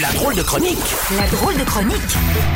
La drôle de chronique La drôle de chronique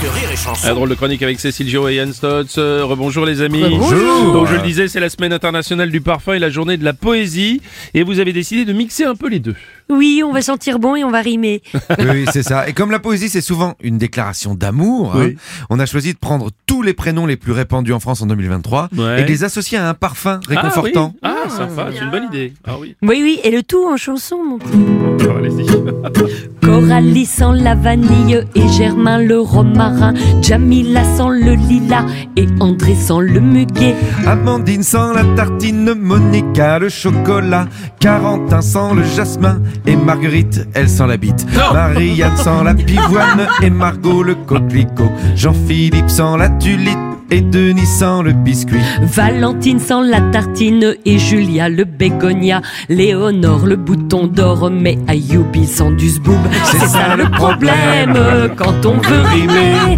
de Rire et Chanson. La drôle de chronique avec Cécile Giraud et Yann Stotz. Euh, rebonjour les amis. Rebonjour. Donc je le disais, c'est la semaine internationale du parfum et la journée de la poésie. Et vous avez décidé de mixer un peu les deux. Oui, on va sentir bon et on va rimer. Oui, oui, c'est ça. Et comme la poésie, c'est souvent une déclaration d'amour, hein, Oui. on a choisi de prendre tous les prénoms les plus répandus en France en 2023 Ouais. et de les associer à un parfum réconfortant. Ah, oui. ah sympa, c'est une bonne idée. Ah oui. Oui, oui, et le tout en chanson, mon petit. Alors, allez-y. Coralie sans la vanille et Germain le romarin. Jamila sans le lilas et André sans le muguet. Amandine sans la tartine, Monica le chocolat, Carentin sans le jasmin et Marguerite, elle sans la bite. Marianne sans la pivoine et Margot le coquelicot. Jean-Philippe sans la tulipe et Denis sans le biscuit. Valentine sans la tartine et Julia le bégonia. Léonore le bouton d'or, mais Ayoubi sans du zboob. C'est ça le problème quand on veut rimer.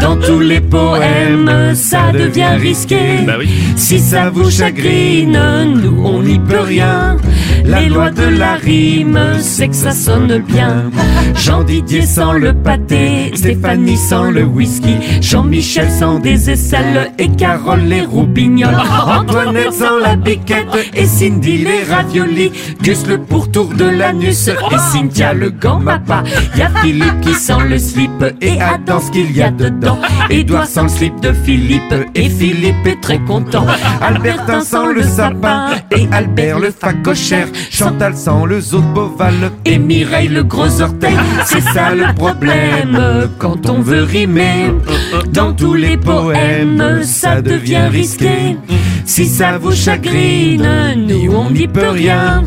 Dans tous les poèmes, ça devient risqué. Bah oui. Si ça vous chagrine, nous on n'y peut rien. Les lois de la rime, c'est que ça sonne bien. Jean Didier sans le pâté, Stéphanie sans le whisky, Jean-Michel sans des aisselles et Carole les roubignoles. Antoinette sans la biquette et Cindy les raviolis, Gus le pourtour de l'anus et Cynthia le gambapa. Y a Philippe qui sent le slip et Adam ce qu'il y a dedans. Édouard sans le slip de Philippe et Philippe est très content. Albertin sans le sapin et Albert le facochère. Chantal sans le zoo de Beauval Et Mireille le gros orteil, c'est ça le problème quand on veut rimer. Dans tous les poèmes, ça devient risqué. Si ça vous chagrine, nous on n'y peut rien.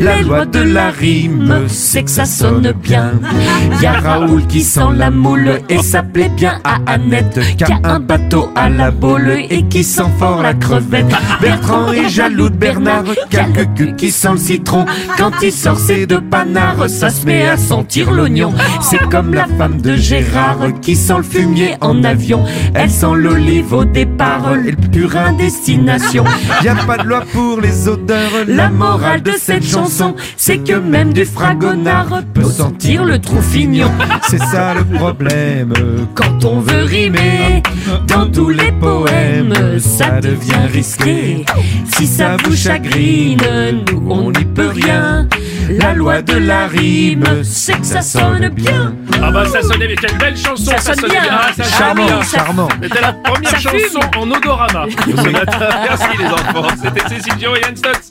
La loi de la rime, c'est que ça sonne bien. Y a Raoul qui sent la moule et ça plaît bien à Annette. Qui a un bateau à la boule et qui sent fort la crevette. Bertrand est jaloux de Bernard, quelques cul qui sent le citron. Quand il sort ses deux panards, ça se met à sentir l'oignon. C'est comme la femme de Gérard qui sent le fumier en avion. Elle sent l'olive au départ et le purin destination. Y a pas de loi pour les odeurs. La morale de cette chanson, c'est que même du fragonard peut sentir le trou fignon. C'est ça le problème. Quand on veut rimer, dans tous les poèmes, ça devient risqué. Si ça vous chagrine, nous on n'y peut rien. La loi de la rime, c'est que ça sonne bien. Ah bah ça sonnait, mais quelle belle chanson. Ça sonne sonnait bien. Ah, ça sonne Charmant, bien. charmant. C'était la première Ça fume. chanson en odorama. Merci les enfants. C'était Cécile Giraud et Yann Stotz.